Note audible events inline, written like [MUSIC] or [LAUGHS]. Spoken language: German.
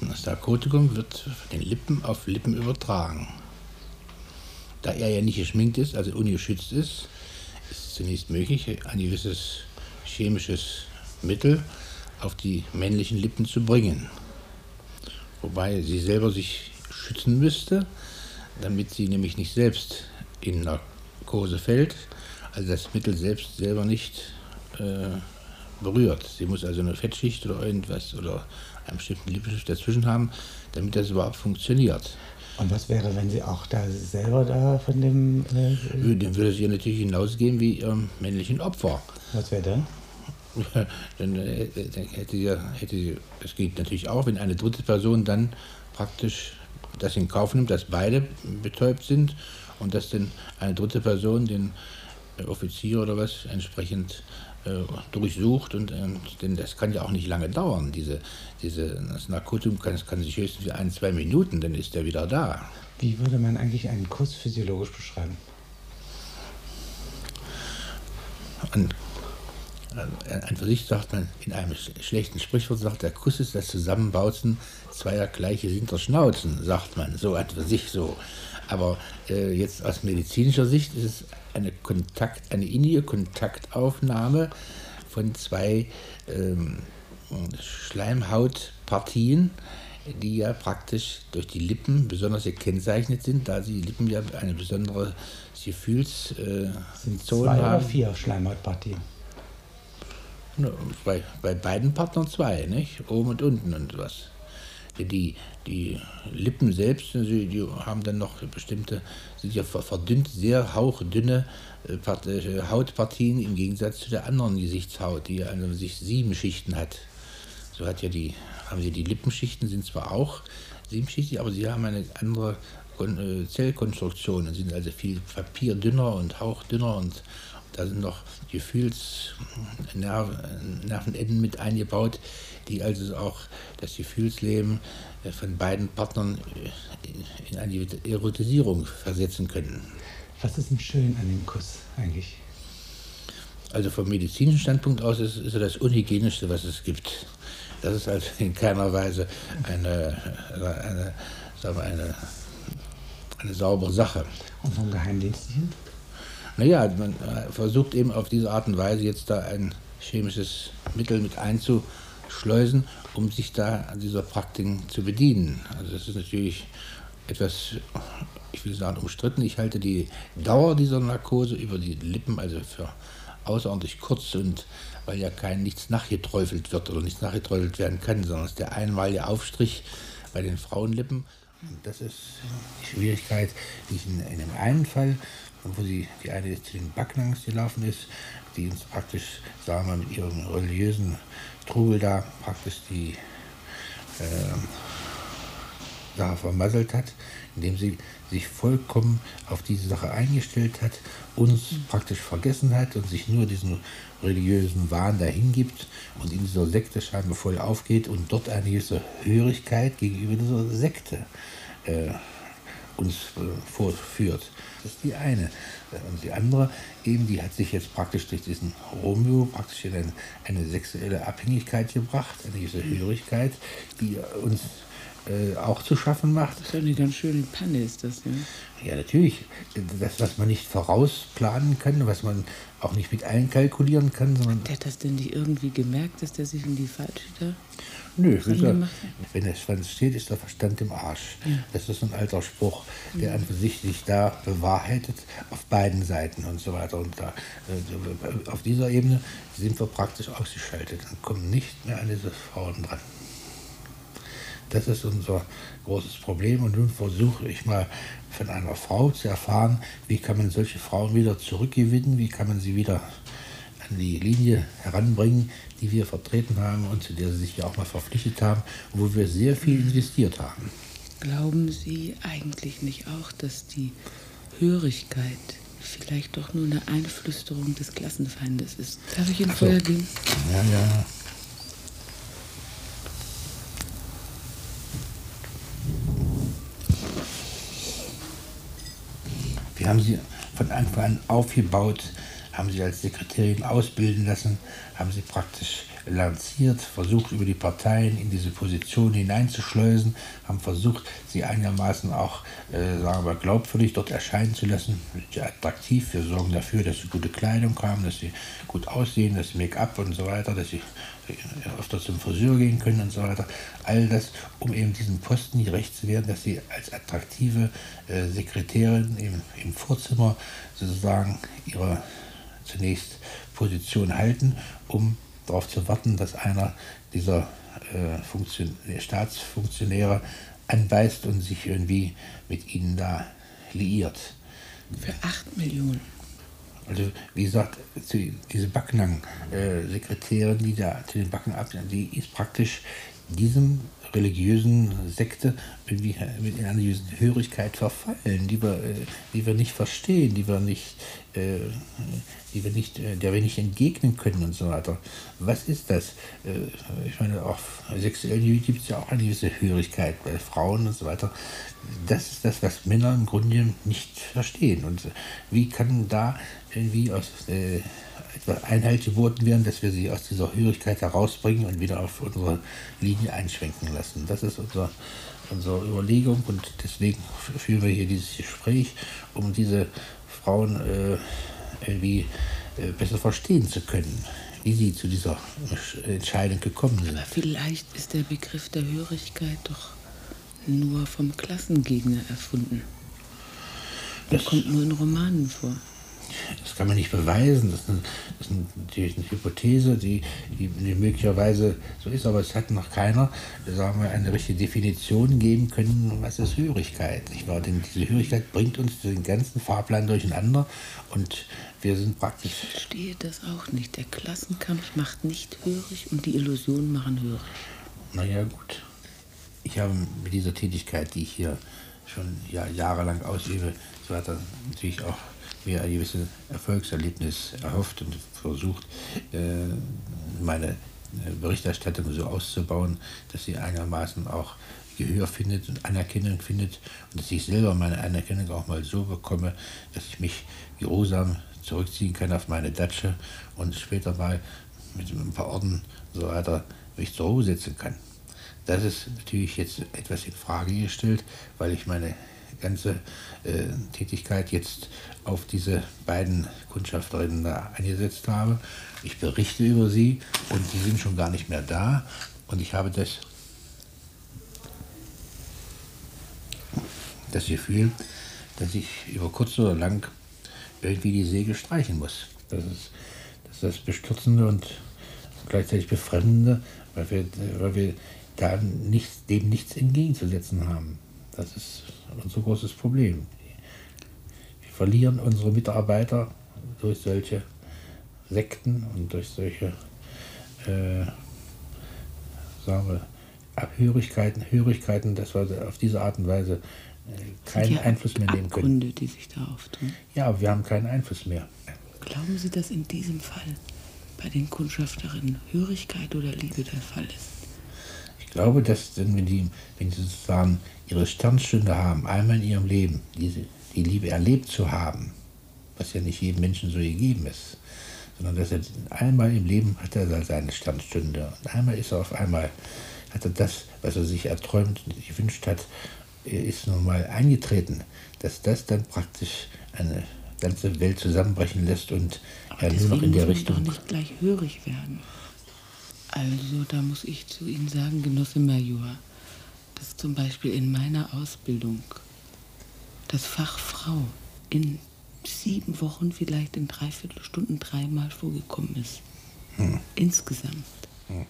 das Narkotikum wird von den Lippen auf Lippen übertragen. Da er ja nicht geschminkt ist, also ungeschützt ist, ist es zunächst möglich, ein gewisses chemisches Mittel auf die männlichen Lippen zu bringen. Wobei sie selber sich schützen müsste, damit sie nämlich nicht selbst in Narkose fällt, also das Mittel selbst selber nicht äh, berührt. Sie muss also eine Fettschicht oder irgendwas oder einen bestimmten Lippenstift dazwischen haben, damit das überhaupt funktioniert. Und was wäre, wenn sie auch da selber da von dem. Äh, Dem würde sie natürlich hinausgehen wie ihrem männlichen Opfer. Was wäre dann? [LAUGHS] dann, äh, dann hätte sie, hätte das geht natürlich auch, wenn eine dritte Person dann praktisch das in Kauf nimmt, dass beide betäubt sind und dass dann eine dritte Person den Offizier oder was entsprechend äh, durchsucht und äh, denn das kann ja auch nicht lange dauern. Diese, diese, das Narkotikum kann, kann sich höchstens für ein, zwei Minuten, dann ist er wieder da. Wie würde man eigentlich einen Kuss physiologisch beschreiben? An, an für sich sagt man, in einem schlechten Sprichwort sagt, der Kuss ist das Zusammenbautzen zweier gleiche Hinterschnauzen, sagt man, so an für sich so. Aber äh, jetzt aus medizinischer Sicht ist es eine, Kontakt, eine innige Kontaktaufnahme von zwei ähm, Schleimhautpartien, die ja praktisch durch die Lippen besonders gekennzeichnet sind, da sie die Lippen ja eine besondere Gefühlszone äh, zwei haben. oder vier Schleimhautpartien? Bei, bei beiden Partnern zwei, nicht? Oben und unten und was die, die Lippen selbst, die, haben dann noch bestimmte, sind ja verdünnt, sehr hauchdünne äh, äh, Hautpartien im Gegensatz zu der anderen Gesichtshaut, die an sich sieben Schichten hat. So hat ja die, haben sie die Lippenschichten, sind zwar auch siebenschichtig, aber sie haben eine andere äh, Zellkonstruktion und sind also viel papierdünner und hauchdünner und da sind noch Gefühlsnervenenden mit eingebaut, die also auch das Gefühlsleben äh, von beiden Partnern äh, in eine Erotisierung versetzen können. Was ist denn schön an dem Kuss eigentlich? Also vom medizinischen Standpunkt aus ist, ist er das unhygienischste, was es gibt. Das ist also in keiner Weise eine, eine, wir, eine, eine saubere Sache. Und vom Geheimdienstlichen? Naja, man äh, versucht eben auf diese Art und Weise jetzt da ein chemisches Mittel mit einzubauen schleusen, um sich da an dieser Praktiken zu bedienen. Also das ist natürlich etwas, ich will sagen, umstritten. Ich halte die Dauer dieser Narkose über die Lippen also für außerordentlich kurz und weil ja kein nichts nachgeträufelt wird oder nichts nachgeträufelt werden kann, sondern es ist der einmalige Aufstrich bei den Frauenlippen. Und das ist die Schwierigkeit, die in, in dem einen Fall, wo sie die eine zu den Backnangs gelaufen ist, die uns praktisch, sagen wir mit ihrem religiösen Trubel da praktisch die äh, Sache vermasselt hat, indem sie sich vollkommen auf diese Sache eingestellt hat, uns praktisch vergessen hat und sich nur diesen religiösen Wahn dahin gibt und in dieser Sekte scheinbar voll aufgeht und dort eine gewisse Hörigkeit gegenüber dieser Sekte äh, uns äh, vorführt. Das ist die eine. Und die andere, eben, die hat sich jetzt praktisch durch diesen Romeo praktisch in eine, eine sexuelle Abhängigkeit gebracht, eine gewisse Hörigkeit, die uns äh, auch zu schaffen macht. Das ist eine ganz schöne Panne, ist das, ja? Ja, natürlich. Das, was man nicht vorausplanen kann, was man auch nicht mit einkalkulieren kann, sondern. Der hat das denn nicht irgendwie gemerkt, dass der sich in die falsche da. Nö, er, wenn der Schwanz steht, ist der Verstand im Arsch. Ja. Das ist ein alter Spruch, der an sich sich da bewahrheitet, auf beiden Seiten und so weiter. Und da, äh, auf dieser Ebene sind wir praktisch ausgeschaltet und kommen nicht mehr an diese Frauen dran. Das ist unser großes Problem. Und nun versuche ich mal von einer Frau zu erfahren, wie kann man solche Frauen wieder zurückgewinnen, wie kann man sie wieder an die Linie heranbringen, die wir vertreten haben und zu der Sie sich ja auch mal verpflichtet haben, wo wir sehr viel investiert haben. Glauben Sie eigentlich nicht auch, dass die Hörigkeit vielleicht doch nur eine Einflüsterung des Klassenfeindes ist? Darf ich Ihnen vorher gehen? Ja, ja. Haben sie von Anfang an aufgebaut, haben sie als Sekretärin ausbilden lassen, haben sie praktisch lanciert, versucht über die Parteien in diese Position hineinzuschleusen, haben versucht, sie einigermaßen auch, äh, sagen wir, glaubwürdig dort erscheinen zu lassen, attraktiv. Wir sorgen dafür, dass sie gute Kleidung haben, dass sie gut aussehen, dass sie Make-up und so weiter, dass sie öfter zum Friseur gehen können und so weiter. All das, um eben diesen Posten gerecht zu werden, dass sie als attraktive äh, Sekretärin im, im Vorzimmer sozusagen ihre zunächst Position halten, um darauf zu warten, dass einer dieser äh, Staatsfunktionäre anbeißt und sich irgendwie mit ihnen da liiert. Für 8 Millionen. Also wie gesagt, diese Backnang-Sekretärin, die da zu den Backen ab, die ist praktisch diesem religiösen Sekte mit einer religiösen Hörigkeit verfallen, die wir, äh, die wir nicht verstehen, die wir nicht, äh, die wir nicht, äh, der wir nicht entgegnen können und so weiter. Was ist das? Ich meine, auch sexuell gibt es ja auch eine gewisse Hörigkeit bei Frauen und so weiter. Das ist das, was Männer im Grunde nicht verstehen. Und wie kann da irgendwie aus Einhalt geboten werden, dass wir sie aus dieser Hörigkeit herausbringen und wieder auf unsere Linie einschwenken lassen. Das ist unser, unsere Überlegung und deswegen führen wir hier dieses Gespräch, um diese Frauen äh, irgendwie äh, besser verstehen zu können, wie sie zu dieser Entscheidung gekommen sind. Aber vielleicht ist der Begriff der Hörigkeit doch nur vom Klassengegner erfunden. Der das kommt nur in Romanen vor das kann man nicht beweisen. Das ist, eine, das ist natürlich eine Hypothese, die, die, möglicherweise so ist, aber es hat noch keiner, sagen wir, eine richtige Definition geben können, was ist Hörigkeit. Nicht wahr? Denn diese Hörigkeit bringt uns den ganzen Fahrplan durcheinander und wir sind praktisch. Ich verstehe das auch nicht. Der Klassenkampf macht nicht hörig und die Illusionen machen hörig. Naja, gut. Ich habe mit dieser Tätigkeit, die ich hier schon ja, jahrelang ausübe, so weiter, natürlich auch mir ein gewisses Erfolgserlebnis erhofft und versucht, äh, meine äh, Berichterstattung so auszubauen, dass sie einigermaßen auch Gehör findet und Anerkennung findet und dass ich selber meine Anerkennung auch mal so bekomme, dass ich mich geruhsam zurückziehen kann auf meine Datsche und später mal mit ein paar Orden und so weiter mich zur Ruhe setzen kann. Das ist natürlich jetzt etwas in Frage gestellt, weil ich meine ganze äh, Tätigkeit jetzt auf diese beiden Kundschafterinnen da eingesetzt habe. Ich berichte über sie und sie sind schon gar nicht mehr da. Und ich habe das, das Gefühl, dass ich über kurz oder lang irgendwie die Segel streichen muss. Das ist das, ist das Bestürzende und gleichzeitig Befremdende, weil wir, weil wir da nichts, dem nichts entgegenzusetzen haben. Das ist unser großes Problem. Wir verlieren unsere Mitarbeiter durch solche Sekten und durch solche äh, sagen wir, Abhörigkeiten, Hörigkeiten, dass wir auf diese Art und Weise äh, keinen ja Einfluss mehr nehmen können. Abgründe, die sich da auftun. Ja, wir haben keinen Einfluss mehr. Glauben Sie, dass in diesem Fall bei den Kundschafterinnen Hörigkeit oder Liebe der Fall ist? Ich glaube, dass wenn, die, wenn sie sozusagen ihre Sternstunde haben, einmal in ihrem Leben, diese, die Liebe erlebt zu haben, was ja nicht jedem Menschen so gegeben ist, sondern dass er einmal im Leben hat er seine Sternstunde und einmal ist er auf einmal, hat er das, was er sich erträumt und gewünscht hat, ist nun mal eingetreten, dass das dann praktisch eine ganze Welt zusammenbrechen lässt und Aber er nur noch in der Richtung. Doch nicht gleich hörig werden. Also, da muss ich zu Ihnen sagen, Genosse Major, dass zum Beispiel in meiner Ausbildung das Fach Frau in sieben Wochen vielleicht in dreiviertel Stunden dreimal vorgekommen ist. Hm. Insgesamt. Hm.